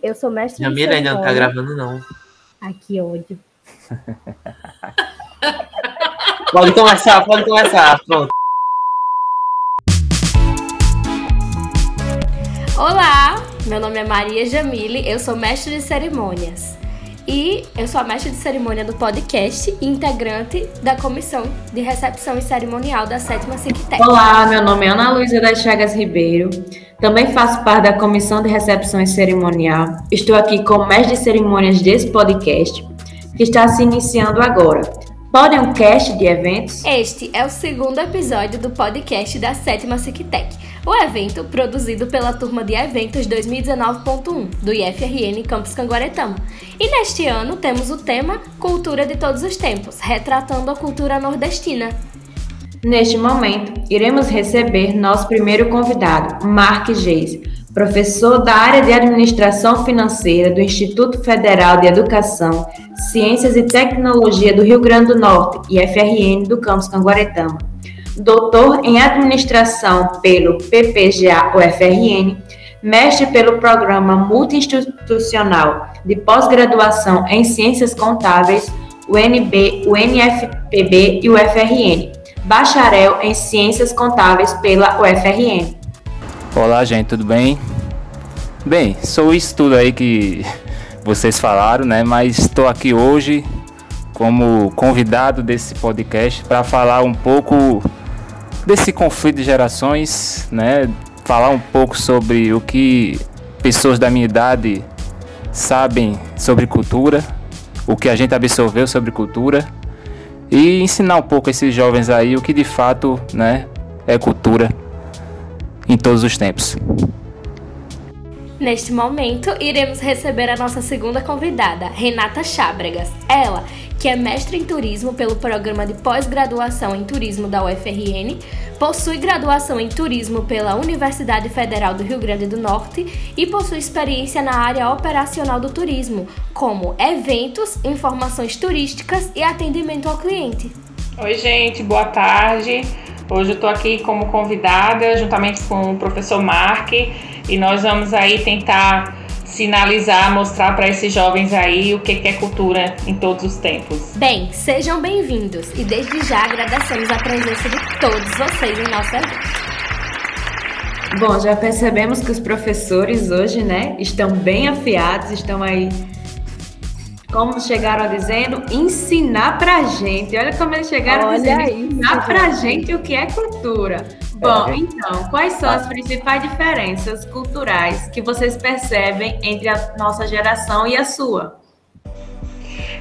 Eu sou mestre Jamila ainda não tá gravando, não. Ai, que ódio. pode começar, pode começar. Pronto. Olá, meu nome é Maria Jamile, eu sou mestre de cerimônias. E eu sou a mestre de cerimônia do podcast e integrante da comissão de recepção e cerimonial da sétima Cictec. Olá, meu nome é Ana Luísa das Chagas Ribeiro. Também faço parte da comissão de recepção e cerimonial. Estou aqui como mestre de cerimônias desse podcast, que está se iniciando agora. Podem um cast de eventos? Este é o segundo episódio do podcast da sétima Cictec o evento produzido pela turma de eventos 2019.1 do IFRN Campus Canguaretama. E neste ano temos o tema Cultura de Todos os Tempos, retratando a cultura nordestina. Neste momento, iremos receber nosso primeiro convidado, Mark Geis, professor da área de Administração Financeira do Instituto Federal de Educação, Ciências e Tecnologia do Rio Grande do Norte, IFRN do Campus Canguaretama. Doutor em administração pelo PPGA UFRN, mestre pelo Programa Multi-Institucional de Pós-Graduação em Ciências Contábeis, UNB, UNFPB e UFRN, bacharel em Ciências Contábeis pela UFRN. Olá, gente, tudo bem? Bem, sou isso tudo aí que vocês falaram, né? Mas estou aqui hoje como convidado desse podcast para falar um pouco desse conflito de gerações, né? Falar um pouco sobre o que pessoas da minha idade sabem sobre cultura, o que a gente absorveu sobre cultura e ensinar um pouco esses jovens aí o que de fato, né, é cultura em todos os tempos. Neste momento, iremos receber a nossa segunda convidada, Renata Chábregas. Ela, que é mestre em turismo pelo programa de pós-graduação em turismo da UFRN, possui graduação em turismo pela Universidade Federal do Rio Grande do Norte e possui experiência na área operacional do turismo, como eventos, informações turísticas e atendimento ao cliente. Oi, gente, boa tarde. Hoje eu estou aqui como convidada, juntamente com o professor Mark e nós vamos aí tentar sinalizar, mostrar para esses jovens aí o que é cultura em todos os tempos. Bem, sejam bem-vindos e desde já agradecemos a presença de todos vocês em nosso evento. Bom, já percebemos que os professores hoje, né, estão bem afiados, estão aí, como chegaram dizendo, ensinar pra gente. Olha como eles chegaram Olha dizendo, aí, ensinar pra gente o que é cultura. Bom, é. então, quais são as principais diferenças culturais que vocês percebem entre a nossa geração e a sua?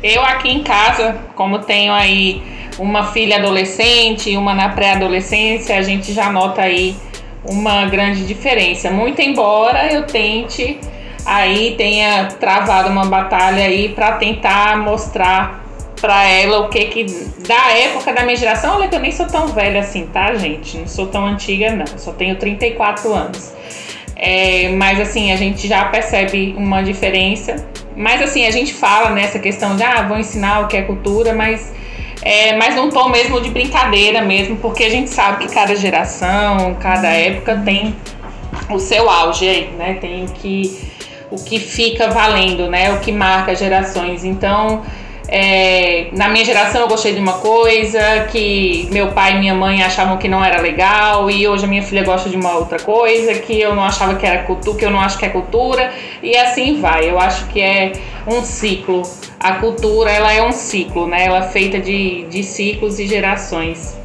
Eu aqui em casa, como tenho aí uma filha adolescente e uma na pré-adolescência, a gente já nota aí uma grande diferença. Muito embora eu tente aí tenha travado uma batalha aí para tentar mostrar para ela o que que da época da minha geração, olha que eu nem sou tão velha assim, tá, gente? Não sou tão antiga não, só tenho 34 anos. É, mas assim, a gente já percebe uma diferença. Mas assim, a gente fala nessa questão de ah, vou ensinar o que é cultura, mas é, mas num tom mesmo de brincadeira mesmo, porque a gente sabe que cada geração, cada época tem o seu auge aí, né? Tem que o que fica valendo, né? O que marca gerações. Então, é, na minha geração eu gostei de uma coisa que meu pai e minha mãe achavam que não era legal e hoje a minha filha gosta de uma outra coisa que eu não achava que era cultura, que eu não acho que é cultura e assim vai. Eu acho que é um ciclo. A cultura ela é um ciclo, né? Ela é feita de, de ciclos e gerações.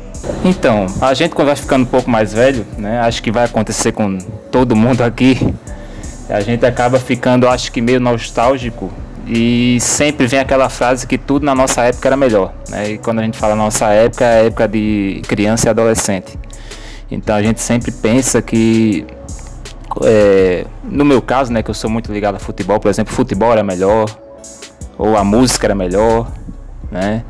Então, a gente quando vai ficando um pouco mais velho, né? Acho que vai acontecer com todo mundo aqui. A gente acaba ficando, acho que meio nostálgico e sempre vem aquela frase que tudo na nossa época era melhor. Né? E quando a gente fala nossa época, é a época de criança e adolescente. Então a gente sempre pensa que, é, no meu caso, né, que eu sou muito ligado a futebol, por exemplo, futebol era melhor, ou a música era melhor, né?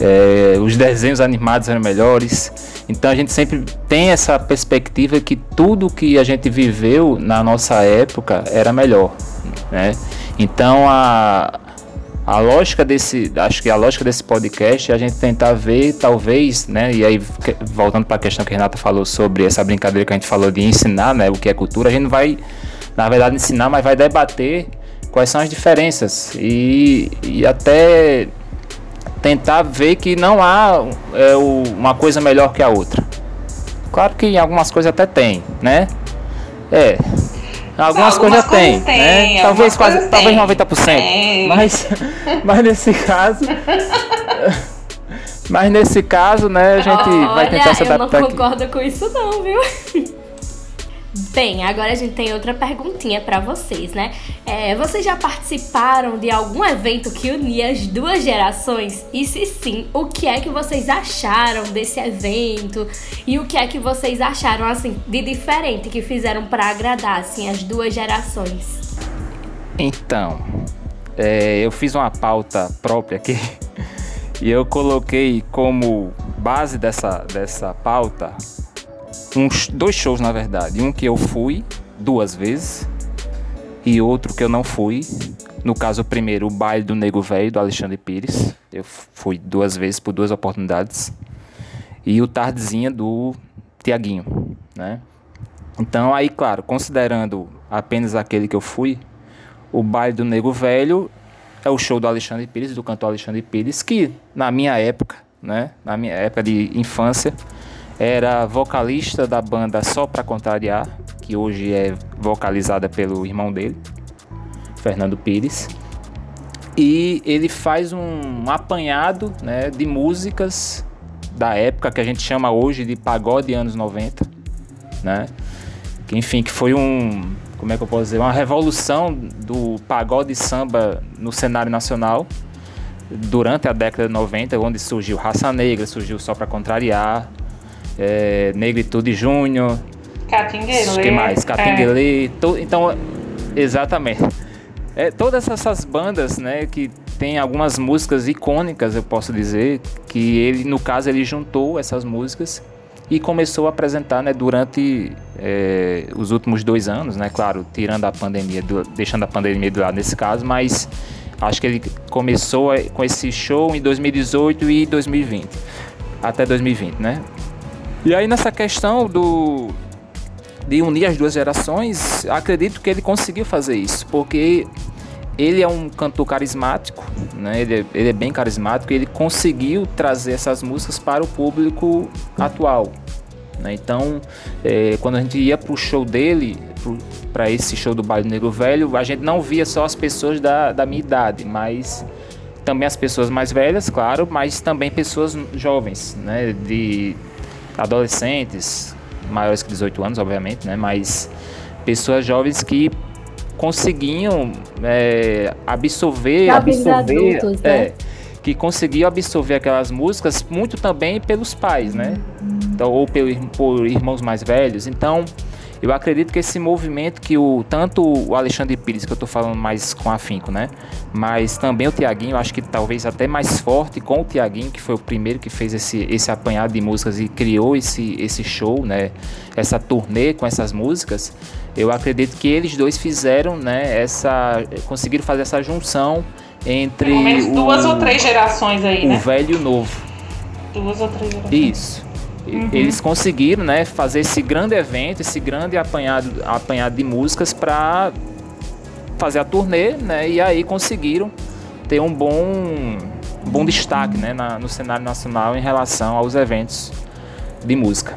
É, os desenhos animados eram melhores. Então a gente sempre tem essa perspectiva que tudo que a gente viveu na nossa época era melhor, né? Então a, a lógica desse, acho que a lógica desse podcast é a gente tentar ver, talvez, né? E aí voltando para a questão que a Renata falou sobre essa brincadeira que a gente falou de ensinar, né? O que é cultura, a gente não vai, na verdade, ensinar, mas vai debater quais são as diferenças e, e até tentar ver que não há é, uma coisa melhor que a outra. Claro que em algumas coisas até tem, né? É. Algumas, algumas coisas, coisas tem, tem, né? Talvez quase, talvez 90%. Tem. Mas, mas nesse caso, mas nesse caso, né, a gente Olha, vai tentar se adaptar. Eu não concordo aqui. com isso não, viu? Bem, agora a gente tem outra perguntinha para vocês, né? É, vocês já participaram de algum evento que unia as duas gerações? E se sim, o que é que vocês acharam desse evento? E o que é que vocês acharam assim de diferente que fizeram para agradar assim as duas gerações? Então, é, eu fiz uma pauta própria aqui e eu coloquei como base dessa, dessa pauta uns dois shows na verdade. Um que eu fui duas vezes e outro que eu não fui. No caso, o primeiro, o baile do Nego Velho, do Alexandre Pires. Eu fui duas vezes por duas oportunidades. E o Tardezinha do Tiaguinho, né? Então, aí, claro, considerando apenas aquele que eu fui, o baile do Nego Velho é o show do Alexandre Pires, do cantor Alexandre Pires, que na minha época, né, na minha época de infância, era vocalista da banda Só Pra Contrariar, que hoje é vocalizada pelo irmão dele, Fernando Pires. E ele faz um apanhado né, de músicas da época que a gente chama hoje de pagode anos 90, né? Que, enfim, que foi um, como é que eu posso dizer, uma revolução do pagode samba no cenário nacional durante a década de 90, onde surgiu Raça Negra, surgiu Só Pra Contrariar, é, Negritude Júnior. Catinguele. que mais? Catinguele. É. To, então, exatamente. É, todas essas bandas, né, que tem algumas músicas icônicas, eu posso dizer, que ele, no caso, ele juntou essas músicas e começou a apresentar, né, durante é, os últimos dois anos, né, claro, tirando a pandemia, do, deixando a pandemia do lado nesse caso, mas acho que ele começou com esse show em 2018 e 2020, até 2020, né? E aí nessa questão do de unir as duas gerações, acredito que ele conseguiu fazer isso, porque ele é um cantor carismático, né? ele, é, ele é bem carismático e ele conseguiu trazer essas músicas para o público atual. Né? Então, é, quando a gente ia para o show dele, para esse show do Baile Negro Velho, a gente não via só as pessoas da, da minha idade, mas também as pessoas mais velhas, claro, mas também pessoas jovens, né? de adolescentes, maiores que 18 anos, obviamente, né? Mas pessoas jovens que conseguiam é, absorver, absorver, adultos, né? é, que conseguiam absorver aquelas músicas muito também pelos pais, né? Então, ou pelo, por irmãos mais velhos. Então, eu acredito que esse movimento que o tanto o Alexandre Pires, que eu estou falando mais com afinco, né? Mas também o Tiaguinho, acho que talvez até mais forte com o Tiaguinho, que foi o primeiro que fez esse, esse apanhado de músicas e criou esse, esse show, né? Essa turnê com essas músicas. Eu acredito que eles dois fizeram, né? Essa conseguiram fazer essa junção entre Pelo menos duas ou três gerações aí, o né? O velho e o novo. Duas ou três gerações. Isso. Uhum. Eles conseguiram né, fazer esse grande evento, esse grande apanhado, apanhado de músicas para fazer a turnê, né? E aí conseguiram ter um bom, bom destaque né, na, no cenário nacional em relação aos eventos de música.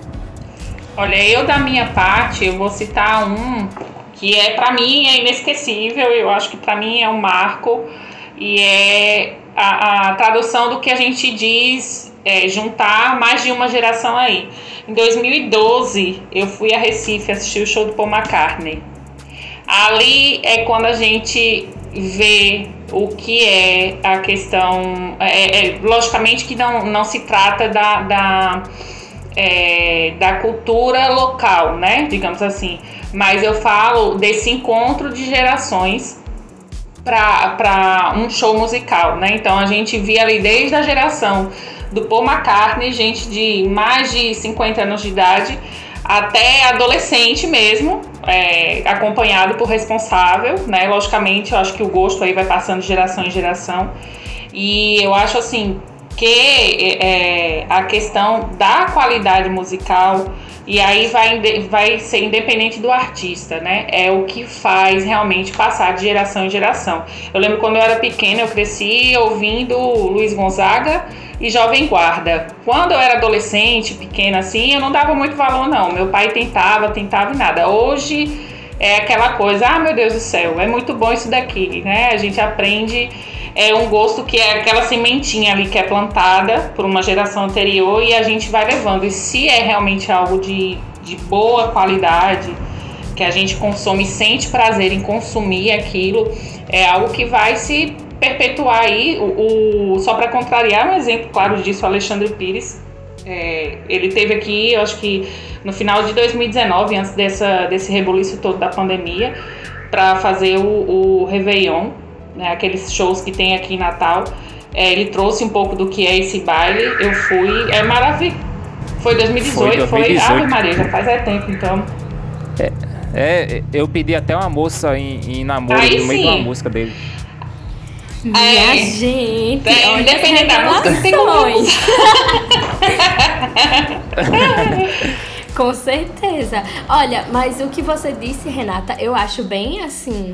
Olha, eu da minha parte, eu vou citar um que é para mim é inesquecível, eu acho que para mim é um marco e é a, a tradução do que a gente diz é, juntar mais de uma geração aí. Em 2012, eu fui a Recife assistir o show do Paul McCartney. Ali é quando a gente vê o que é a questão. É, é, logicamente que não, não se trata da, da, é, da cultura local, né? Digamos assim. Mas eu falo desse encontro de gerações para um show musical, né? Então a gente via ali desde a geração do Paul McCartney, gente de mais de 50 anos de idade, até adolescente mesmo, é, acompanhado por responsável, né? Logicamente, eu acho que o gosto aí vai passando de geração em geração. E eu acho assim que é, a questão da qualidade musical E aí vai, vai ser independente do artista, né? É o que faz realmente passar de geração em geração. Eu lembro quando eu era pequena, eu cresci ouvindo Luiz Gonzaga e Jovem Guarda. Quando eu era adolescente, pequena assim, eu não dava muito valor, não. Meu pai tentava, tentava e nada. Hoje é aquela coisa, ah, meu Deus do céu, é muito bom isso daqui, né? A gente aprende é um gosto que é aquela sementinha ali que é plantada por uma geração anterior e a gente vai levando. E se é realmente algo de, de boa qualidade, que a gente consome sente prazer em consumir aquilo, é algo que vai se perpetuar aí. O, o- só para contrariar, um exemplo claro disso, o Alexandre Pires. É, ele teve aqui, eu acho que no final de 2019, antes dessa, desse rebuliço todo da pandemia, para fazer o, o Réveillon, né, aqueles shows que tem aqui em Natal. É, ele trouxe um pouco do que é esse baile. Eu fui, é maravilhoso. Foi 2018, foi, 2018. Ave Maria, já faz é tempo então. É, eu pedi até uma moça em, em namoro Aí no meio de uma sim. música dele. Minha É. gente, É, independente da música, tem como. Com certeza. Olha, mas o que você disse, Renata, eu acho bem assim,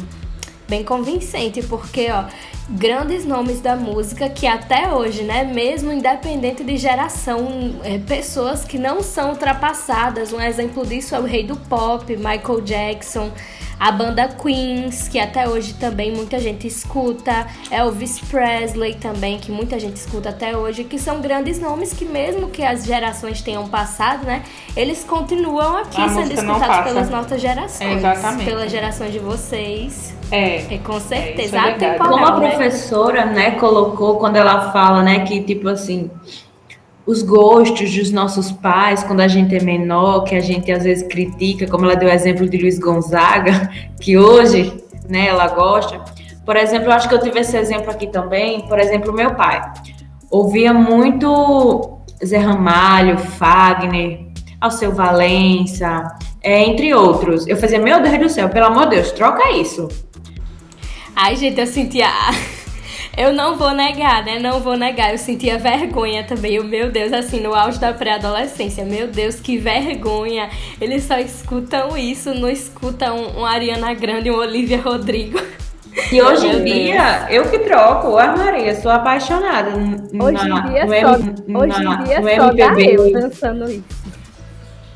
bem convincente, porque ó, grandes nomes da música que até hoje, né, mesmo independente de geração, é, pessoas que não são ultrapassadas. Um exemplo disso é o rei do pop, Michael Jackson. A banda Queens, que até hoje também muita gente escuta, Elvis Presley também, que muita gente escuta até hoje, que são grandes nomes que mesmo que as gerações tenham passado, né, eles continuam aqui A sendo escutados pelas nossas gerações, Exatamente. pelas gerações de vocês. É. É, com isso certeza. é. Atemporal, Como a né? professora, né, colocou quando ela fala, né, que tipo assim, os gostos dos nossos pais, quando a gente é menor, que a gente às vezes critica, como ela deu o exemplo de Luiz Gonzaga, que hoje, né, ela gosta. Por exemplo, eu acho que eu tive esse exemplo aqui também, por exemplo, meu pai ouvia muito Zé Ramalho, Fagner, Alceu Valença, é, entre outros. Eu fazia, meu Deus do céu, pelo amor de Deus, troca isso. Ai, gente, eu sentia. Eu não vou negar, né? Não vou negar. Eu sentia vergonha também. Eu, meu Deus, assim, no auge da pré-adolescência. Meu Deus, que vergonha. Eles só escutam isso, não escutam um Ariana Grande, um Olivia Rodrigo. E hoje em dia, eu que troco, a Maria, sou apaixonada. Hoje na- em dia, no só, M- hoje na- em dia no só dá MPB. eu dançando isso.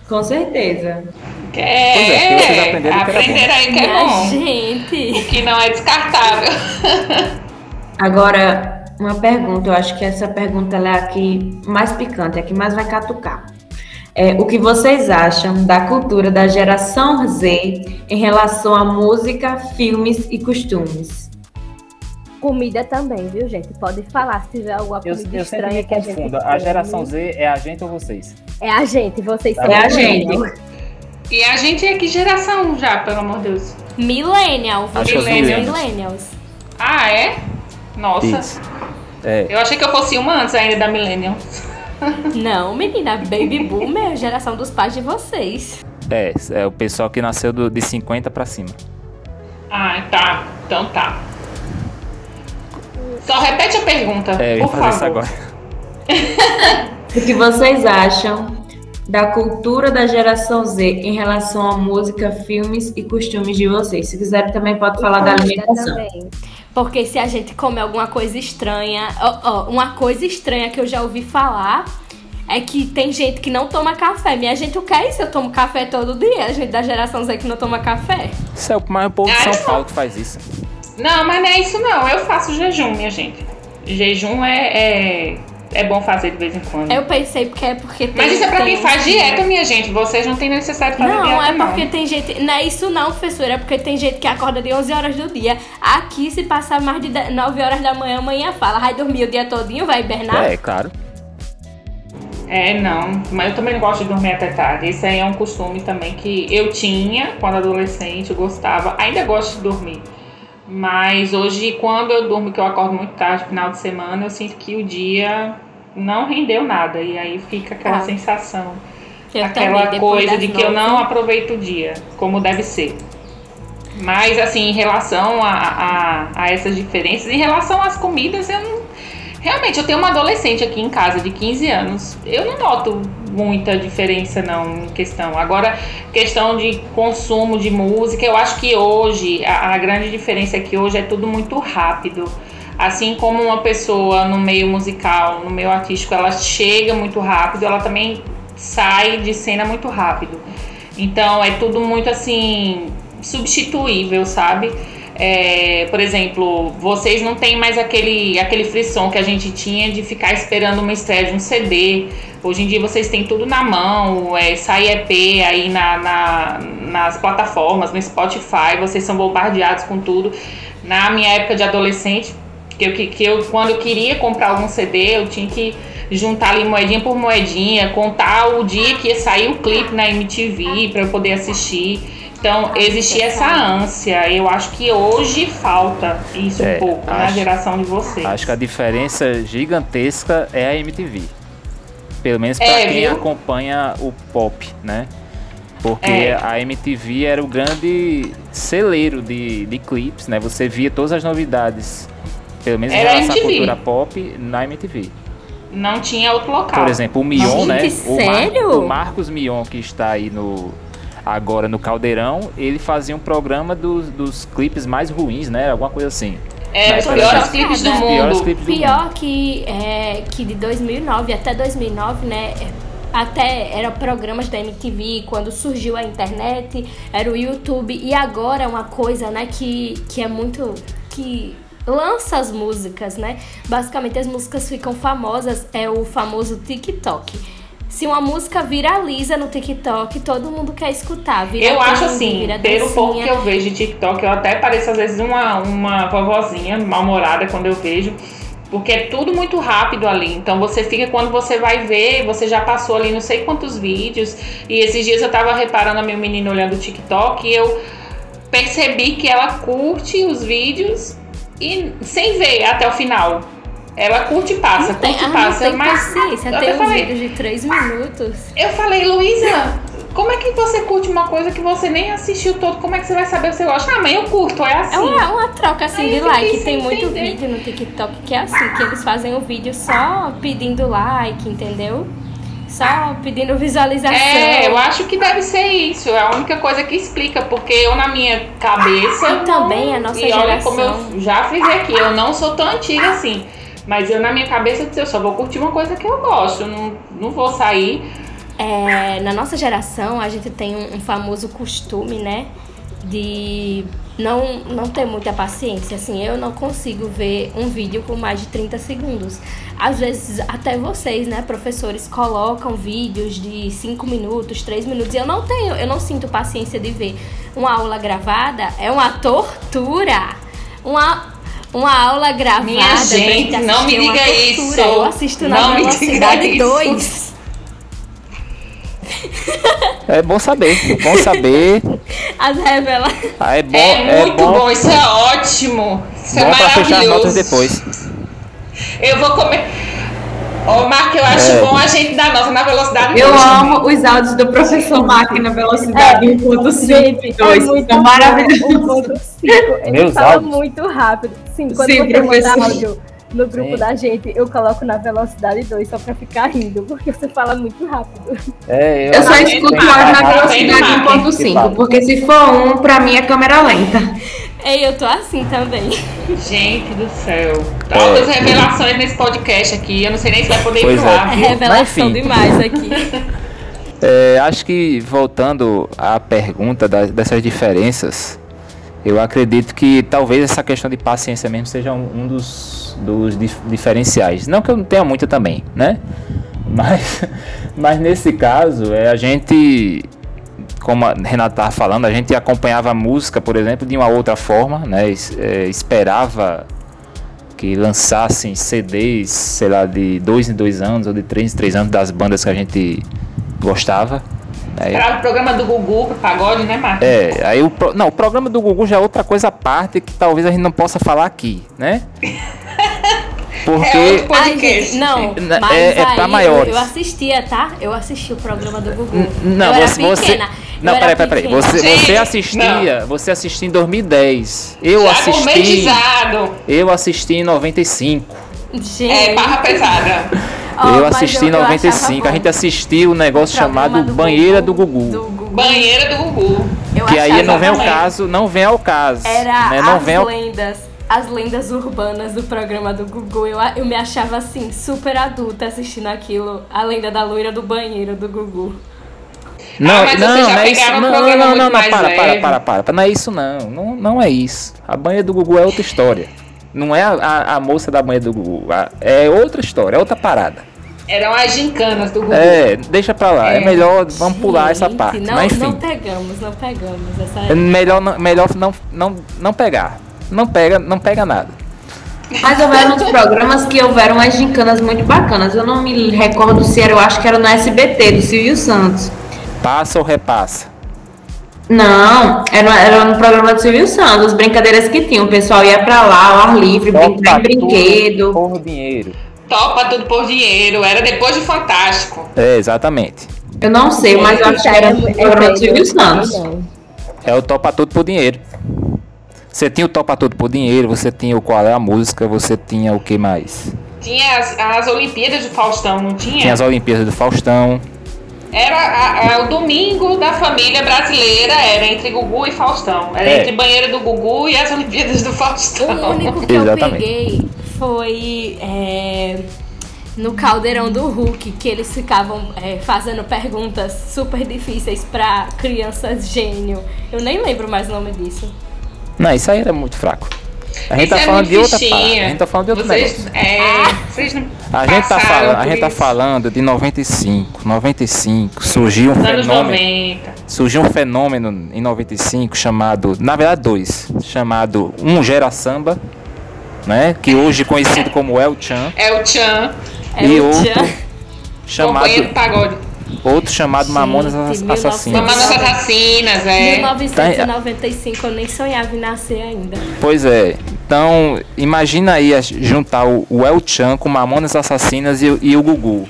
Com certeza. É, Pois é, que vocês aprenderam que aí que é bom. gente. O que não é descartável. Agora, uma pergunta, eu acho que essa pergunta ela é a que mais picante, é a que mais vai catucar. É, o que vocês acham da cultura da geração Z em relação à música, filmes e costumes? Comida também, viu, gente? Pode falar se tiver alguma Eu, comida eu estranha que a gente confundo. A geração Z é a gente ou vocês? É a gente, vocês são É a gente. E a gente é que geração já, pelo amor de Deus? Millennial. Acho que Vocês os são millennials. millennials. Ah, é? Nossa. É. Eu achei que eu fosse uma antes ainda da Millennium. Não, menina. Baby Boomer é a geração dos pais de vocês. É, é o pessoal que nasceu do- de 50 pra cima. Ah, tá. Então tá. Só repete a pergunta, É, eu ia por fazer isso favor. agora. O que vocês acham da cultura da geração Z em relação à música, filmes e costumes de vocês? Se quiserem também pode falar da alimentação. também. Porque se a gente come alguma coisa estranha, ó, ó, uma coisa estranha que eu já ouvi falar é que tem gente que não toma café. Minha gente, o que é isso? Eu tomo café todo dia. A gente da geração Z que não toma café. Isso é o mais povo de São. Paulo que faz isso. Não, mas não é isso não. Eu faço jejum, minha gente. Jejum é, é, é bom fazer de vez em quando. Eu pensei porque é porque tem. Mas isso é pra quem faz dieta, minha gente. Vocês não têm necessidade de fazer Não, dieta, é não. porque tem gente. Não é isso não, professora. É porque tem gente que acorda de 11 horas do dia. Aqui, se passar mais de 10 9 horas da manhã, amanhã fala. Vai dormir o dia todinho, vai hibernar. É, claro. É, não. Mas eu também não gosto de dormir até tarde. Esse aí é um costume também que eu tinha quando adolescente, eu gostava. Ainda gosto de dormir. Mas hoje, quando eu durmo, que eu acordo muito tarde, final de semana, eu sinto que o dia não rendeu nada. E aí fica aquela Ah. sensação. Eu aquela coisa de que eu nove. não aproveito o dia, como deve ser. Mas, assim, em relação a, a, a essas diferenças, em relação às comidas, eu não. Realmente, eu tenho uma adolescente aqui em casa de 15 anos. Eu não noto muita diferença, não, em questão. Agora, questão de consumo de música, eu acho que hoje, a, a grande diferença é que hoje é tudo muito rápido. Assim como uma pessoa no meio musical, no meio artístico, ela chega muito rápido, ela também sai de cena muito rápido. Então, é tudo muito assim, substituível, sabe? É, por exemplo, vocês não têm mais aquele, aquele frisson que a gente tinha de ficar esperando uma estreia de um CD. Hoje em dia vocês têm tudo na mão, é, sai EP aí na, na, nas plataformas, no Spotify, vocês são bombardeados com tudo. Na minha época de adolescente, que eu, que, que eu quando eu queria comprar algum CD, eu tinha que juntar ali moedinha por moedinha, contar o dia que ia sair o clipe na MTV para eu poder assistir. Então, existia essa ânsia. Eu acho que hoje falta isso É, um pouco na acho- geração de vocês. Acho que a diferença gigantesca é a MTV. Pelo menos para É, quem viu? acompanha o pop, né? Porque É. a MTV era o grande celeiro de, de clipes, né? Você via todas as novidades, pelo menos em Era relação à MTV. cultura pop, na MTV. Não tinha outro local. Por exemplo, o Mion, Gente, né? O, Mar- sério? o Marcos Mion, que está aí no agora no Caldeirão, ele fazia um programa dos, dos clipes mais ruins, né? Alguma coisa assim. É, os piores clipes do Os piores mundo. clipes do mundo. Pior que, é, que de 2009 até 2009, né? Até eram programas da MTV, quando surgiu a internet, era o YouTube. E agora é uma coisa, né, que, que é muito. que lança as músicas, né? Basicamente as músicas ficam famosas, é o famoso TikTok. Se uma música viraliza no TikTok, todo mundo quer escutar. Vira Eu acho assim, pelo pouco que eu vejo de TikTok, eu até pareço às vezes uma, uma vovozinha mal-humorada quando eu vejo. Porque é tudo muito rápido ali. Então você fica, quando você vai ver, você já passou ali não sei quantos vídeos. E esses dias eu tava reparando a minha menina olhando o TikTok e eu percebi que ela curte os vídeos e sem ver até o final. Ela curte e passa, Não tem, curte e ah, passa. não tem mas paciência, eu tem uns falei, vídeos de 3 minutos. eu falei, Luísa, como é que você curte uma coisa que você nem assistiu todo? Como é que você vai saber se você gosta? Ah, mãe, eu curto, é assim. É uma, uma troca assim Aí de like. Tem muito entender. vídeo no TikTok que é assim, que eles fazem o vídeo só pedindo like, entendeu? Só pedindo visualização. É, eu acho que deve ser isso. É a única coisa que explica, porque eu na minha cabeça. E também a nossa e olha como geração. eu já frisei aqui, eu não sou tão antiga assim. Mas eu na minha cabeça eu eu só vou curtir uma coisa que eu gosto. Eu não, não vou sair. É, na nossa geração, a gente tem um, um famoso costume, né? De não, não ter muita paciência. Assim, eu não consigo ver um vídeo com mais de 30 segundos. Às vezes, até vocês, né, professores, colocam vídeos de 5 minutos, 3 minutos. E eu não tenho, eu não sinto paciência de ver. Uma aula gravada é uma tortura. Uma, uma aula gravada. Minha gente, não me é diga tortura. isso. Eu assisto na Não velocidade isso. 2. É bom saber, bom saber. As revela. Ah, é bom, é muito bom, bom, isso é ótimo. Isso é bom pra fechar as maravilhoso. notas depois. Eu vou comer. Ô, Marco, eu acho É. bom a gente dar nota na velocidade Eu dois amo os áudios do professor Máquina velocidade 1.5 Gente, e é 2. muito São bom. maravilhosos. O ponto cinco, ele Meus fala áudios. muito rápido. Sim, quando Sim, você manda professor. áudio no grupo Sim. da gente, eu coloco na velocidade 2 só pra ficar rindo, porque você fala muito rápido. É, Eu só Não, escuto áudio na velocidade não, não, 1.5, porque se for um, pra mim é câmera lenta. Ei, eu tô assim também. Gente do céu. É. Altas revelações nesse podcast aqui. Eu não sei nem se vai poder ir Pois pro é. ar. É revelação enfim. demais aqui. É, acho que voltando à pergunta da- dessas diferenças, eu acredito que talvez essa questão de paciência mesmo seja um, um dos, dos dif- diferenciais. Não que eu não tenha muita também, né? Mas, mas nesse caso, é, a gente, como a Renata estava falando, a gente acompanhava a música, por exemplo, de uma outra forma, né? Es- é, esperava que lançassem CDs, sei lá, de dois em dois anos ou de três em três anos das bandas que a gente gostava. Né? Era o programa do Gugu pro pagode, né, Marcos? É, aí o, pro- não, o programa do Gugu já é outra coisa à parte que talvez a gente não possa falar aqui, né? Porque É outro Ai, podcast. gente, não, mas é- é aí pra eu- maiores. Eu, assistia, tá? Eu assisti o programa do Gugu. N- Não, eu era você, você. pequena. Não, peraí, peraí, peraí. Você, Gente, você assistia. Você assistia em 2010. Eu Já assisti. Eu assisti em 95. Gente. É barra pesada. ó, eu assisti em eu achava 95, a gente assistiu um negócio chamado do Banheira do Gugu, do Gugu. Banheira do Gugu. Eu Que aí não vem ao caso, não vem ao caso. Era né? Não as vem ao... lendas, as lendas urbanas do programa do Gugu. Eu, eu me achava assim, super adulta assistindo aquilo. A lenda da loira do banheiro do Gugu. Não, Ah, não, não é isso. um Não, não, não, não, para, para, para, para, para. Não é isso não. Não, não é isso. A banha do Gugu é outra história. Não é a, a, a moça da banha do Gugu. A- É outra história, é outra parada. Eram as gincanas do Gugu. É, deixa pra lá. É, É. melhor, vamos pular essa Gente, parte. Não, Mas enfim. não pegamos, não pegamos essa É melhor, não, melhor não, não, não pegar. Não pega, não pega nada. Mas houveram uns programas que houveram umas gincanas muito bacanas. Eu não me recordo se era, eu acho que era no SBT, do Silvio Santos. Passa ou repassa. Não, era, era no programa do Silvio Santos, as brincadeiras que tinham. O pessoal ia pra lá, ao ar livre, brincar em brinquedo. Por dinheiro. Topa tudo por dinheiro. Era depois de Fantástico. É, exatamente. Eu não sei, mas eu acho que era programa do Silvio Santos. É o topa tudo por dinheiro. Você tinha o topa tudo por dinheiro, você tinha o qual é a música, você tinha o que mais? Tinha as, as Olimpíadas do Faustão, não tinha? Tinha as Olimpíadas do Faustão. Era a- a- o domingo da família brasileira, era entre Gugu e Faustão. Era É. entre Banheira do Gugu e as Olimpíadas do Faustão. O único que eu Exatamente. peguei foi é, no Caldeirão do Hulk, que eles ficavam é, fazendo perguntas super difíceis pra crianças gênio. Eu nem lembro mais o nome disso. Não, isso aí era muito fraco. A gente tá é falando de outra parte. A gente tá falando de outro vocês, negócio. É, vocês não A gente, tá falando, a gente tá falando de 95. 95 surgiu um Nos anos fenômeno. 90. Surgiu um fenômeno em 95 chamado, na verdade dois, chamado Um Gera Samba, né, que hoje é conhecido como El Chan, o Tchan, É e o outro Tchan. chamado companheiro do pagode. outro chamado Mamonas Gente, Assassinas. Mamonas Assassinas, é. 1995 eu nem sonhava em nascer ainda. Pois é. Então, imagina aí juntar o, o El Chan com Mamonas Assassinas e, o- e o Gugu.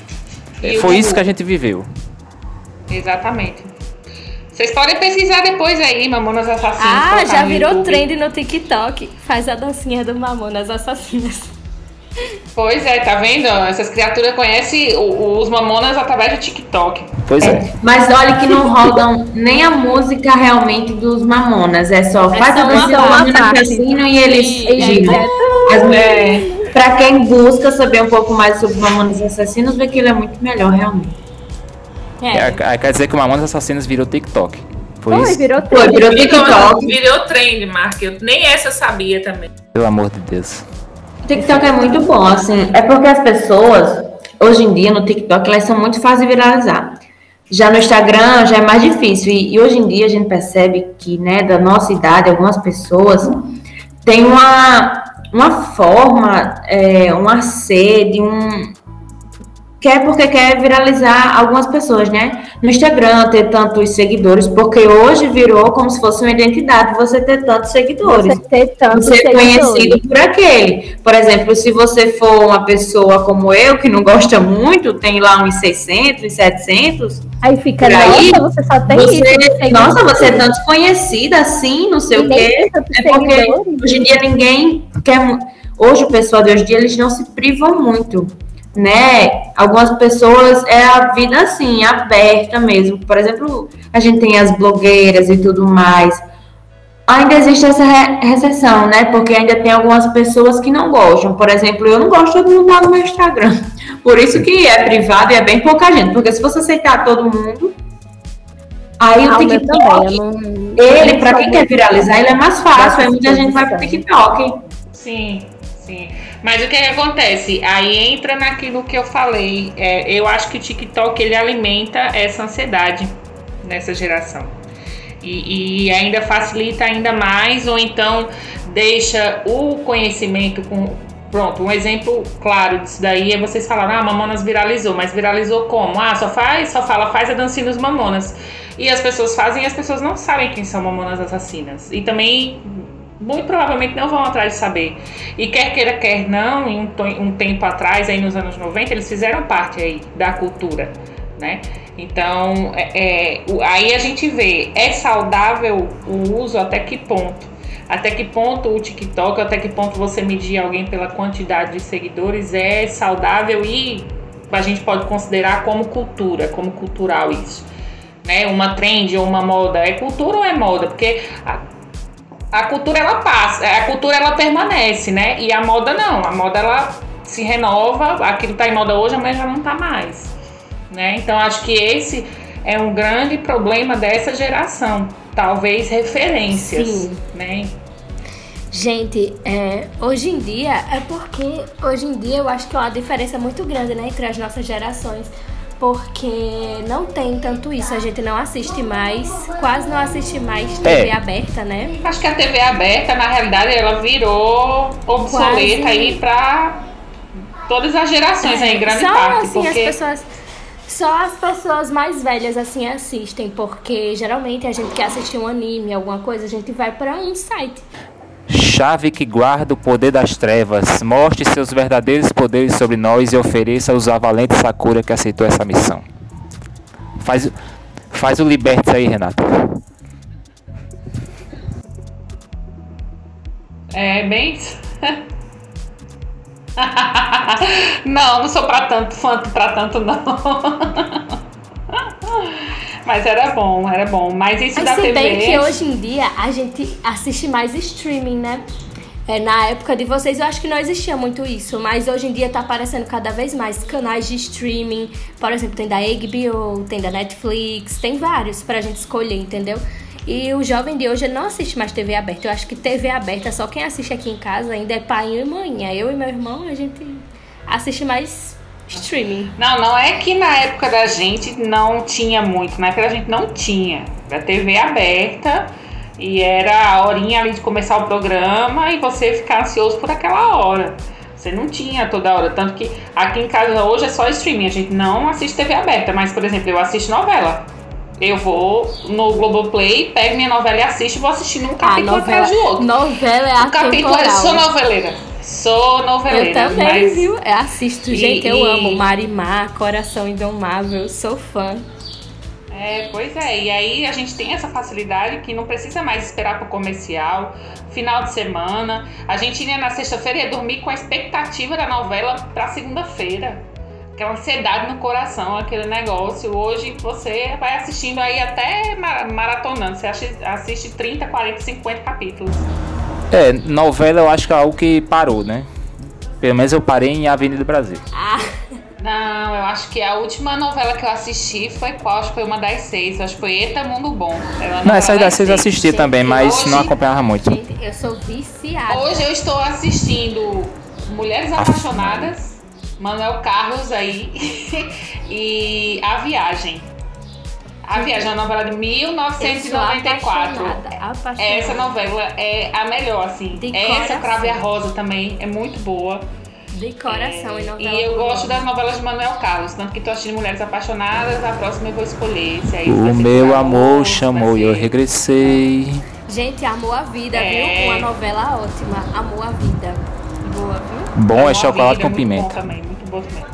E o Foi isso Gugu. que a gente viveu. Exatamente. Vocês podem pesquisar depois aí, Mamonas Assassinas. Ah, já no virou YouTube. trend no TikTok. Faz a dancinha do Mamonas Assassinas. Pois é, tá vendo? Essas criaturas conhecem os Mamonas através do TikTok. Pois é. Mas olha que não rodam nem a música realmente dos Mamonas. É só É faz só a uma dança do assassino e eles E- giram. As mulheres- Pra quem busca saber um pouco mais sobre Mamonas Assassinos, vê que ele é muito melhor, realmente. É. É, quer dizer que o Mamonas Assassinas virou TikTok. Foi Foi, isso? virou Foi, trend. virou Virou, TikTok. virou trend, Mark. Eu- Nem essa eu sabia também. Pelo amor de Deus. O TikTok é muito bom, assim, é porque as pessoas, hoje em dia, no TikTok, elas são muito fáceis de viralizar. Já no Instagram já é mais difícil. E, e hoje em dia a gente percebe que, né, da nossa idade, algumas pessoas têm uma, uma forma, é, uma sede, um. Quer porque quer viralizar algumas pessoas, né? No Instagram, ter tantos seguidores, porque hoje virou como se fosse uma identidade você ter tantos seguidores Você ter tanto ser seguidores. conhecido por aquele. Por exemplo, se você for uma pessoa como eu, que não gosta muito, tem lá uns 600, 700, Aí fica, aí, nossa, você só tem isso. você, seguidores. nossa, você é tanto desconhecida assim, não sei E o quê. tantos É porque seguidores. hoje em dia ninguém quer. Hoje o pessoal de hoje em dia eles não se privam muito, né? Algumas pessoas é a vida assim, aberta mesmo. Por exemplo, a gente tem as blogueiras e tudo mais. Ainda existe essa re- recessão, né? Porque ainda tem algumas pessoas que não gostam. Por exemplo, eu não gosto de todo mundo lá no meu Instagram. Por isso que é privado e é bem pouca gente. Porque se você aceitar todo mundo, aí Ah, o TikTok não- ele, sou quem quer viralizar, ele é mais fácil. Aí muita gente vai pro. TikTok. Sim, sim. Mas o que, que acontece? Aí entra naquilo que eu falei. É, eu acho que o TikTok ele alimenta essa ansiedade nessa geração. E, e ainda facilita ainda mais, ou então deixa o conhecimento com. Pronto, um exemplo claro disso daí é vocês falaram, ah, Mamonas viralizou, mas viralizou como? Ah, só faz, só fala, faz a dancinha dos Mamonas. E as pessoas fazem e as pessoas não sabem quem são Mamonas Assassinas. E também muito provavelmente não vão atrás de saber. E quer queira, quer não, em um, um tempo atrás, aí nos anos 90, eles fizeram parte aí da cultura, né? Então, é, é, aí a gente vê, é saudável o uso até que ponto? até que ponto o TikTok, até que ponto você medir alguém pela quantidade de seguidores é saudável e a gente pode considerar como cultura, como cultural isso. Né? Uma trend ou uma moda. É cultura ou é moda? Porque a, cultura ela passa, a cultura ela permanece, né? E a moda não. A moda ela se renova, aquilo tá em moda hoje, amanhã já não tá mais. Né? Então acho que esse é um grande problema dessa geração. Talvez referências. Sim. Né? Gente, é, hoje em dia, é porque hoje em dia eu acho que há uma diferença muito grande né, entre as nossas gerações. Porque não tem tanto isso, a gente não assiste mais, quase não assiste mais TV É. aberta, né? Acho que a TV aberta, na realidade, ela virou obsoleta Quase. aí pra todas as gerações aí, em grande só parte. assim porque as pessoas. Só as pessoas mais velhas assim assistem, porque geralmente a gente quer assistir um anime, alguma coisa, a gente vai pra um site. Chave que guarda o poder das trevas, mostre seus verdadeiros poderes sobre nós e ofereça-os à valente Sakura que aceitou essa missão. Faz, faz o liberte aí, Renata. É bem não, não sou pra tanto, fã pra tanto não. Mas era bom, era bom. Mas isso Mas da se TV. bem que hoje em dia a gente assiste mais streaming, né? É, na época de vocês eu acho que não existia muito isso, mas hoje em dia tá aparecendo cada vez mais canais de streaming. Por exemplo, tem da HBO, tem da Netflix, tem vários pra gente escolher, entendeu? E o jovem de hoje não assiste mais TV aberta. Eu acho que TV aberta, só quem assiste aqui em casa ainda é pai e mãe. Eu e meu irmão, a gente assiste mais streaming. Não, não é que na época da gente não tinha muito. Na época da gente não tinha. Era TV aberta e era a horinha ali de começar o programa e você ficar ansioso por aquela hora. Você não tinha toda hora. Tanto que aqui em casa hoje é só streaming. A gente não assiste TV aberta. Mas, por exemplo, eu assisto novela. Eu vou no Globoplay, pego minha novela e assisto e vou assistindo um capítulo atrás do outro. novela é Um capítulo, sou atemporal. noveleira. Sou noveleira. Eu também, mas... viu? Eu assisto, E- gente, eu e- amo Marimar, Coração Indomável, sou fã. É, pois é, e aí a gente tem essa facilidade que não precisa mais esperar pro comercial, final de semana. A gente ia na sexta-feira e ia dormir com a expectativa da novela pra segunda-feira. Aquela ansiedade no coração, aquele negócio. Hoje você vai assistindo aí até ma- maratonando. Você assi- assiste 30, 40, 50 capítulos. É, novela eu acho que é algo que parou, né? Pelo menos eu parei em Avenida Brasil. Ah, Não, eu acho que a última novela que eu assisti foi qual? Acho que foi uma das seis. Acho que foi Eita Mundo Bom. Não, essa das seis eu assisti gente, também, mas hoje- não acompanhava muito. gente, eu sou viciada. Hoje eu estou assistindo Mulheres Apaixonadas, Manuel Carlos aí e A Viagem. A Viagem é uma novela de Eu sou 1994. apaixonada, apaixonada. Essa novela é a melhor, assim. De Essa, coração. Crave a Rosa também, é muito boa. De coração e É, novela. E eu gosto das novelas de Manuel Carlos, tanto que tô assistindo Mulheres Apaixonadas, a próxima eu vou escolher. Se aí vai O meu amor chamou e eu regressei. Gente, Amor à Vida, É. viu? Uma novela ótima. Amor à Vida. Boa, viu? Bom Amor é chocolate Vida, com muito bom pimenta. também, muito bom também.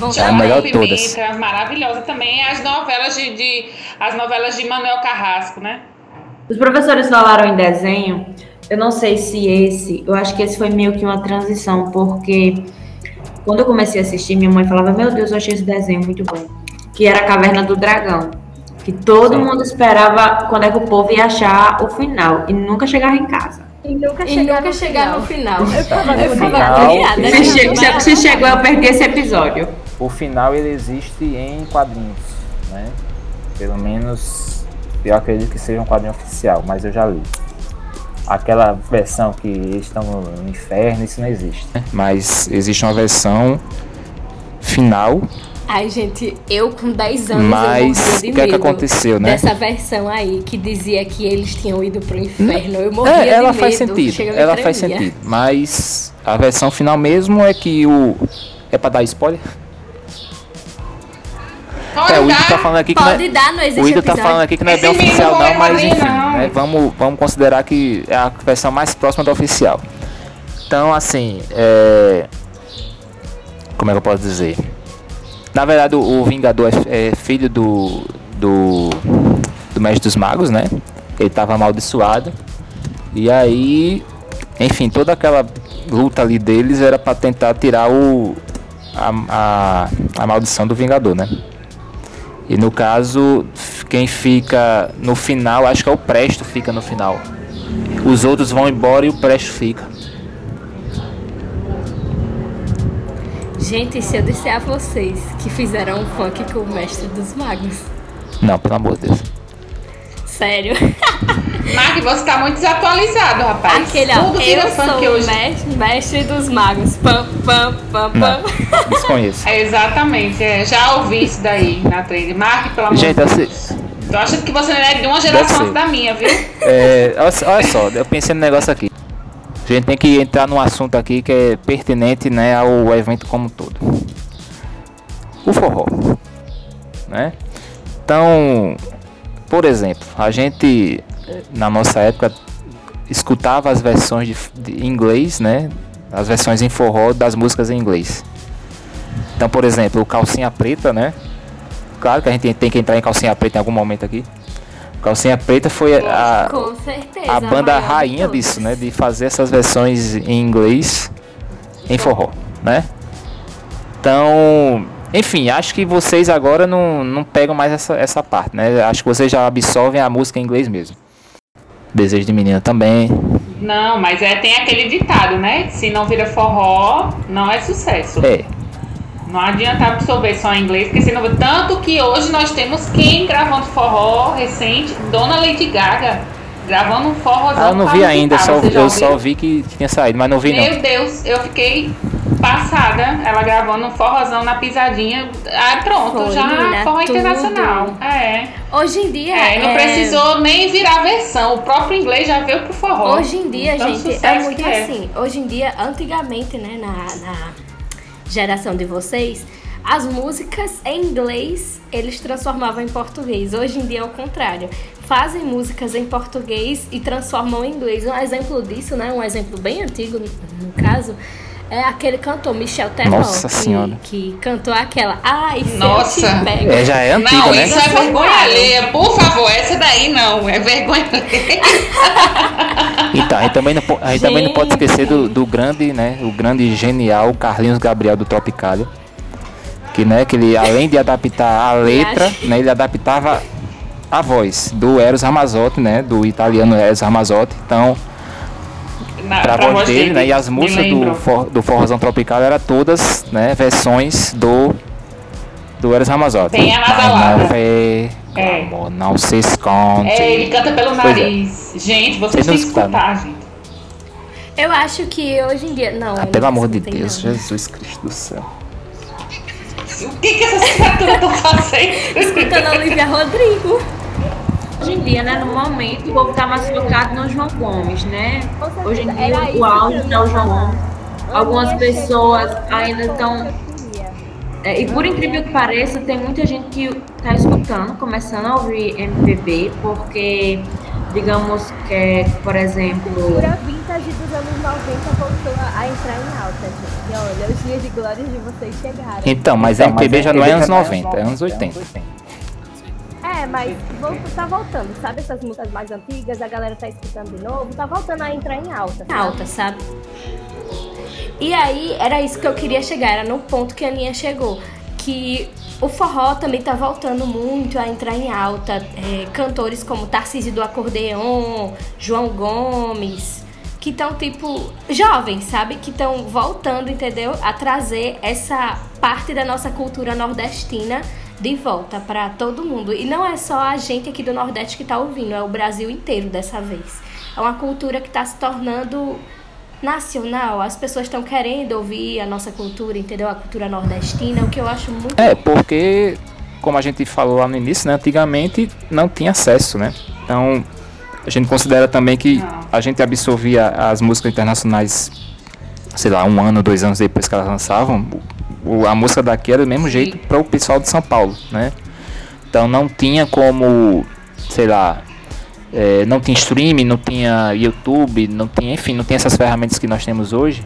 Bom, É a melhor de todas. pimenta, maravilhosa também. As novelas de, de- as novelas de Manuel Carrasco, né? Os professores falaram em desenho. Eu não sei se esse, eu acho que esse foi meio que uma transição, porque quando eu comecei a assistir, minha mãe falava: Meu Deus, eu achei esse desenho muito bom. Que era a Caverna do Dragão. Que todo Sim. mundo esperava quando é que o povo ia achar o final e nunca chegava em casa. E nunca E chegar nunca no chegar final. no final. Eu ficava final, agoniada. né? Se, che- se- se chegou, eu perdi esse episódio. O final ele existe em quadrinhos, né? Pelo menos eu acredito que seja um quadrinho oficial, mas eu já li. Aquela versão que eles estão no inferno, isso não existe. né? Mas existe uma versão final, Ai, gente, eu com 10 anos eu mas morria de o que é que aconteceu, né? Dessa versão aí que dizia que eles tinham ido pro inferno. Eu morria É, de ela medo. faz sentido, ela faz sentido. Mas a versão final mesmo é que o. É pra dar spoiler? Pode É, o Ido dar. tá falando aqui que não é, Pode dar, não existe O Ido tá falando aqui que não é Esse bem oficial não é mas enfim, não. né, vamos, vamos considerar que é a versão mais próxima da oficial. Então, assim, é... como é que eu posso dizer? Na verdade, o, o Vingador é, é filho do, do do Mestre dos Magos, né? Ele tava amaldiçoado E aí, enfim, toda aquela luta ali deles era para tentar tirar o a, a, a maldição do Vingador, né? E no caso, quem fica no final, acho que é o Presto fica no final. Os outros vão embora e o Presto fica. Gente, se eu disser a vocês que fizeram um funk com o mestre dos magos. Não, pelo amor de Deus. Sério. Mark, você tá muito desatualizado, rapaz. Aquele, ó, Tudo vira eu sou funk o hoje. mestre, mestre dos magos. Pam, pam, pam, Não, pam. desconheço. É, exatamente, é, já ouvi isso daí na trend. Mark, pelo amor Gente, de assim, Deus. Tô achando que você não é de uma geração antes da minha, viu? É, olha, só- olha só, eu pensei no negócio aqui. A gente tem que entrar num assunto aqui que é pertinente né, ao evento como um todo. O forró. Né? Então, por exemplo, a gente na nossa época escutava as versões de, de inglês, né? As versões em forró das músicas em inglês. Então, por exemplo, o Calcinha Preta, né? Claro que a gente tem que entrar em Calcinha Preta em algum momento aqui. Calcinha Preta foi a, certeza. a banda de rainha disso, né? De fazer essas versões em inglês em forró, né? Então, enfim, acho que vocês agora não, não pegam mais essa, essa parte, né? Acho que vocês já absorvem a música em inglês mesmo. Desejo de menina também. Não, mas é, tem aquele ditado, né? Se não vira forró, não é sucesso. É, Não adianta absorver só em inglês, porque senão. Tanto que hoje nós temos quem gravando forró recente, Dona Lady Gaga, gravando um forrozão. ah, eu não vi ainda, só, eu só vi que tinha saído, mas não vi não. Meu Deus, eu fiquei passada. Ela gravando um forrozão na pisadinha. Ah, pronto, Foi, já menina, forró tudo. internacional. É. Hoje em dia. É, não é, precisou nem virar versão. O próprio inglês já veio pro forró. Hoje em dia, Tanto gente, é muito é. assim. Hoje em dia, antigamente, né, na, na geração de vocês, as músicas em inglês eles transformavam em português. Hoje em dia é o contrário. Fazem músicas em português e transformam em inglês. Um exemplo disso, né, um exemplo bem antigo, no, no caso, é aquele cantor Michel Teló. Nossa que, Senhora. que cantou aquela Ai, Nossa. eu te pego. É, já é antiga, Não, né? isso é vergonha alheia. Por favor, essa daí não. É vergonha alheia. Então, a gente também não, a gente também não pode esquecer do, do grande, né, o grande genial Carlinhos Gabriel do Tropicália. Que, né, que ele, além de adaptar a letra, né, ele adaptava a voz do Eros Ramazzotti, né, do italiano Eros Ramazzotti. Então, Na, pra voz dele, né, e as músicas do, for, do Forrozão Tropical eram todas, né, versões do do Eros Ramazzotti. Não vê, É. amor, não se esconde. É, ele canta pelo é. nariz. Gente, vocês têm que escutaram. escutar, gente. Eu acho que hoje em dia. Não, Ah, pelo amor de Deus, não. Jesus Cristo do céu. O que, que essas criaturas estão fazendo? Escutando a Olivia Rodrigo. Hoje em dia, né, no momento, o povo tá mais focado no João Gomes, né? Hoje em dia, o que é eu o João Gomes. Algumas pessoas ainda estão. É, e por incrível que pareça, tem muita gente que está escutando, começando a ouvir MPB, porque, digamos que, por exemplo, dos anos 90 voltou a, entrar em alta, gente. E olha, os dias de glória de vocês chegaram. Então, mas a MPB já não é anos 90, é anos 80. É, mas tá voltando, sabe? Essas músicas mais antigas, a galera tá escutando de novo, tá voltando a entrar em alta. sabe? alta, sabe? E aí, era isso que eu queria chegar, era no ponto que a Aninha chegou. Que o forró também tá voltando muito a entrar em alta. É, cantores como Tarcísio do Acordeon, João Gomes, que estão, tipo, jovens, sabe? Que estão voltando, entendeu? A trazer essa parte da nossa cultura nordestina de volta pra todo mundo. E não é só a gente aqui do Nordeste que tá ouvindo, é o Brasil inteiro dessa vez. É uma cultura que tá se tornando nacional. As pessoas estão querendo ouvir a nossa cultura, entendeu? A cultura nordestina, o que eu acho muito É, porque, como a gente falou lá no início, né, antigamente não tinha acesso, né? Então, a gente considera também que a gente absorvia as músicas internacionais, sei lá, um ano, dois anos depois que elas lançavam, a música daqui era do mesmo jeito para o pessoal de São Paulo, né? Então não tinha como, sei lá, é, não tinha streaming, não tinha YouTube, não tinha, enfim, não tinha essas ferramentas que nós temos hoje.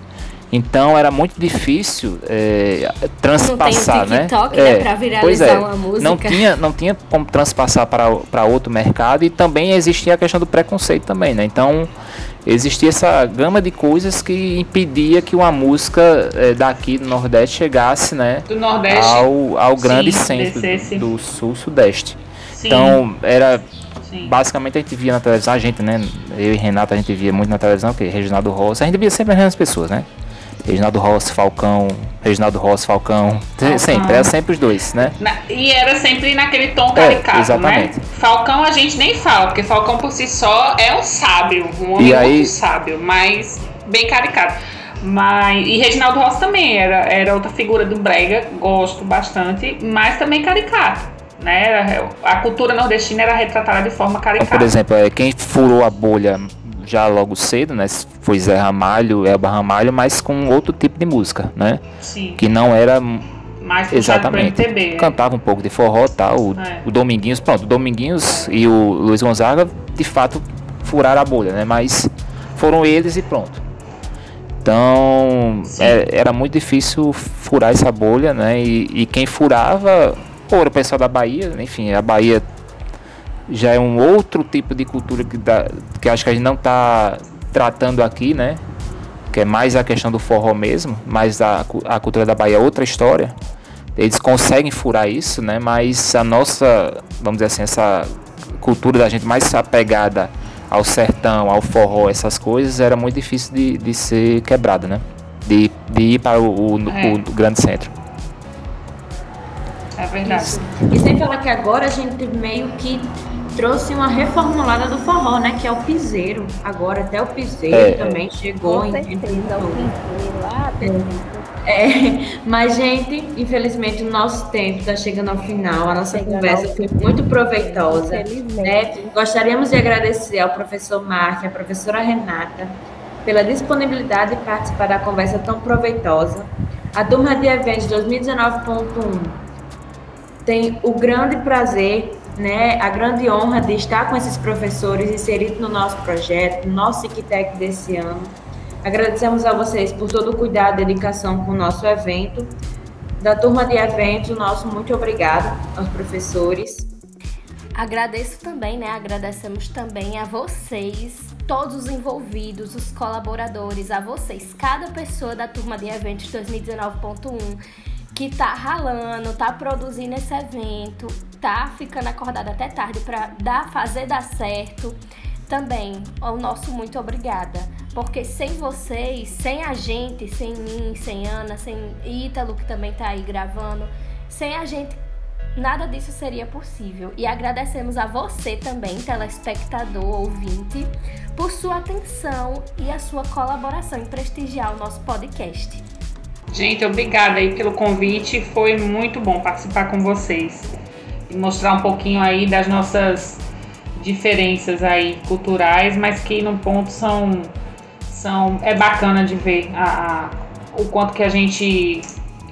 Então era muito difícil é, transpassar, Não tem o TikTok, né, pra pois é, viralizar uma música. Não tinha, não tinha como transpassar para para outro mercado e também existia a questão do preconceito também, né? Então existia essa gama de coisas que impedia que uma música é, daqui do Nordeste chegasse, né? Do Nordeste. Ao, ao grande Sim, centro descesse. do Sul-Sudeste. Então, era sim. basicamente a gente via na televisão, a gente, né? Eu e Renato a gente via muito na televisão, que Reginaldo Rossi, a gente via sempre as mesmas pessoas, né? Reginaldo Rossi, Falcão, Reginaldo Rossi, Falcão, sempre, era sempre os dois, né? Na- e era sempre naquele tom caricato, exatamente. né? Falcão a gente nem fala, porque Falcão por si só é um sábio, um homem aí- muito sábio, mas bem caricato. Mas, e Reginaldo Rossi também era, era outra figura do Brega, gosto bastante, mas também caricato. Né? A cultura nordestina era retratada de forma Então, caricata. por exemplo, é, quem furou a bolha já logo cedo, né? Foi Zé Ramalho, Elba Ramalho, mas com outro tipo de música, né? Sim, Que não era mais exatamente. MPB. né? Cantava um pouco de forró tal. O, É. o Dominguinhos, pronto, o Dominguinhos e o Luiz Gonzaga de fato furaram a bolha, né? Mas foram eles e pronto. Então é- era muito difícil furar essa bolha, né? E, e quem furava, ou era o pessoal da Bahia, enfim, a Bahia já é um outro tipo de cultura que, dá, que acho que a gente não está tratando aqui, né? Que é mais a questão do forró mesmo, mas a, a cultura da Bahia é outra história. Eles conseguem furar isso, né? Mas a nossa, vamos dizer assim, essa cultura da gente mais apegada ao sertão, ao forró, essas coisas, era muito difícil de, de ser quebrada, né? De, de ir para o, o- É. o grande centro. É verdade. E sem falar que agora a gente meio que trouxe uma reformulada do forró, né? Que é o piseiro. Agora até o piseiro É. também chegou Com em certeza, o pinteiro lá, perfeito. É, mas, gente, infelizmente o nosso tempo está chegando ao final. A nossa Chegando conversa foi muito proveitosa. Infelizmente. né? Gostaríamos de agradecer ao professor Mark e à professora Renata pela disponibilidade de participar da conversa tão proveitosa. A turma de eventos 2019.1 tem o grande prazer, né, a grande honra de estar com esses professores inseridos no nosso projeto, no nosso ICTEC desse ano. Agradecemos a vocês por todo o cuidado e dedicação com o nosso evento. Da turma de eventos, nosso muito obrigado aos professores. Agradeço também, né? Agradecemos também a vocês, todos os envolvidos, os colaboradores, a vocês, cada pessoa da turma de eventos 2019.1 que tá ralando, tá produzindo esse evento, tá ficando acordado até tarde para dar, fazer dar certo. Também o nosso muito obrigada, porque sem vocês, sem a gente, sem mim, sem Ana, sem Ítalo que também tá aí gravando, sem a gente nada disso seria possível. E agradecemos a você também, telespectador, ouvinte, por sua atenção e a sua colaboração em prestigiar o nosso podcast. Gente, obrigada aí pelo convite. Foi muito bom participar com vocês e mostrar um pouquinho aí das nossas diferenças aí culturais, mas que no ponto são são é bacana de ver a, a- o quanto que a gente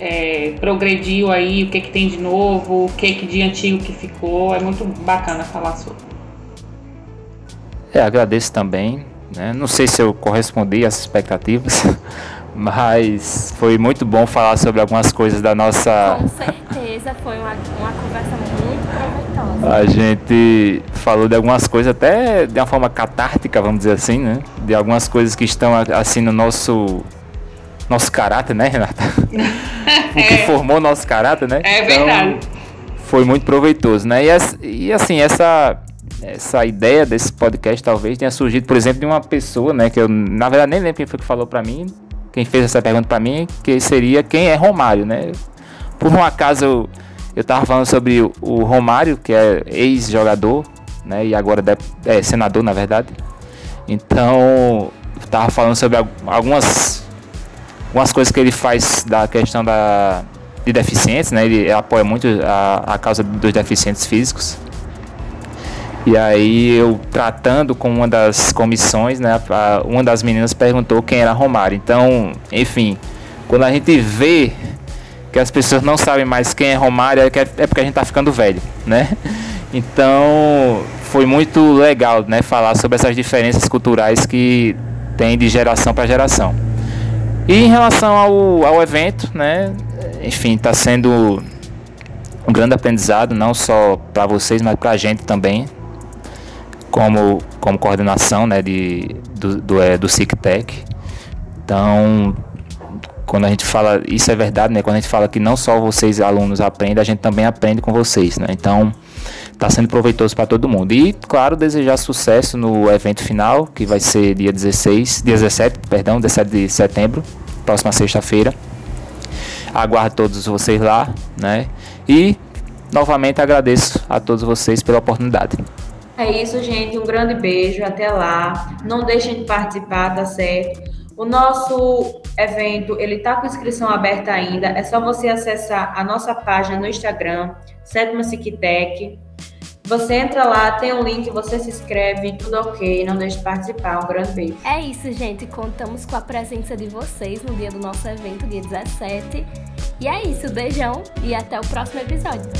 é, progrediu aí, o que que tem de novo, o que que de antigo que ficou. É muito bacana falar sobre. É, agradeço também. Né? Não sei se eu correspondi às expectativas, mas foi muito bom falar sobre algumas coisas da nossa. Com certeza foi uma, uma conversa muito proveitosa. A gente falou de algumas coisas até de uma forma catártica, vamos dizer assim, né? De algumas coisas que estão assim no nosso nosso caráter, né, Renata? o que formou nosso caráter, né? É verdade. foi muito proveitoso, né? E, e, assim, essa essa ideia desse podcast talvez tenha surgido, por exemplo, de uma pessoa, né, que eu na verdade nem lembro quem foi que falou pra mim, quem fez essa pergunta pra mim, que seria quem é Romário, né? Por um acaso eu, eu tava falando sobre o, Romário, que é ex-jogador, né, e agora é senador, na verdade. Então, eu tava falando sobre al- algumas algumas coisas que ele faz da questão da de deficientes, né? Ele apoia muito a, a causa dos deficientes físicos. E aí eu tratando com uma das comissões, né? a- uma das meninas perguntou quem era Romário. Então, enfim, quando a gente vê que as pessoas não sabem mais quem é Romário, é, é é porque a gente tá ficando velho, né? Então, foi muito legal, né? Falar sobre essas diferenças culturais que tem de geração para geração. E em relação ao, ao evento, né? Enfim, está sendo um grande aprendizado, não só para vocês, mas para a gente também. Como, como coordenação né, de, do, do, é, do SICTEC. Então, quando a gente fala, isso é verdade, né? Quando a gente fala que não só vocês alunos aprendem, a gente também aprende com vocês, né? Então, está sendo proveitoso para todo mundo. E, claro, desejar sucesso no evento final, que vai ser dia 16, dia 17, perdão, 17 de setembro, próxima sexta-feira. Aguardo todos vocês lá, né? E novamente agradeço a todos vocês pela oportunidade. É isso, gente. Um grande beijo. Até lá. Não deixem de participar, tá certo? O nosso evento, ele tá com inscrição aberta ainda. É só você acessar a nossa página no Instagram, Sétima Cictec. Você entra lá, tem um link, você se inscreve, tudo ok, não deixe de participar. Um grande beijo. É isso, gente. Contamos com a presença de vocês no dia do nosso evento, dia 17. E é isso, beijão e até o próximo episódio.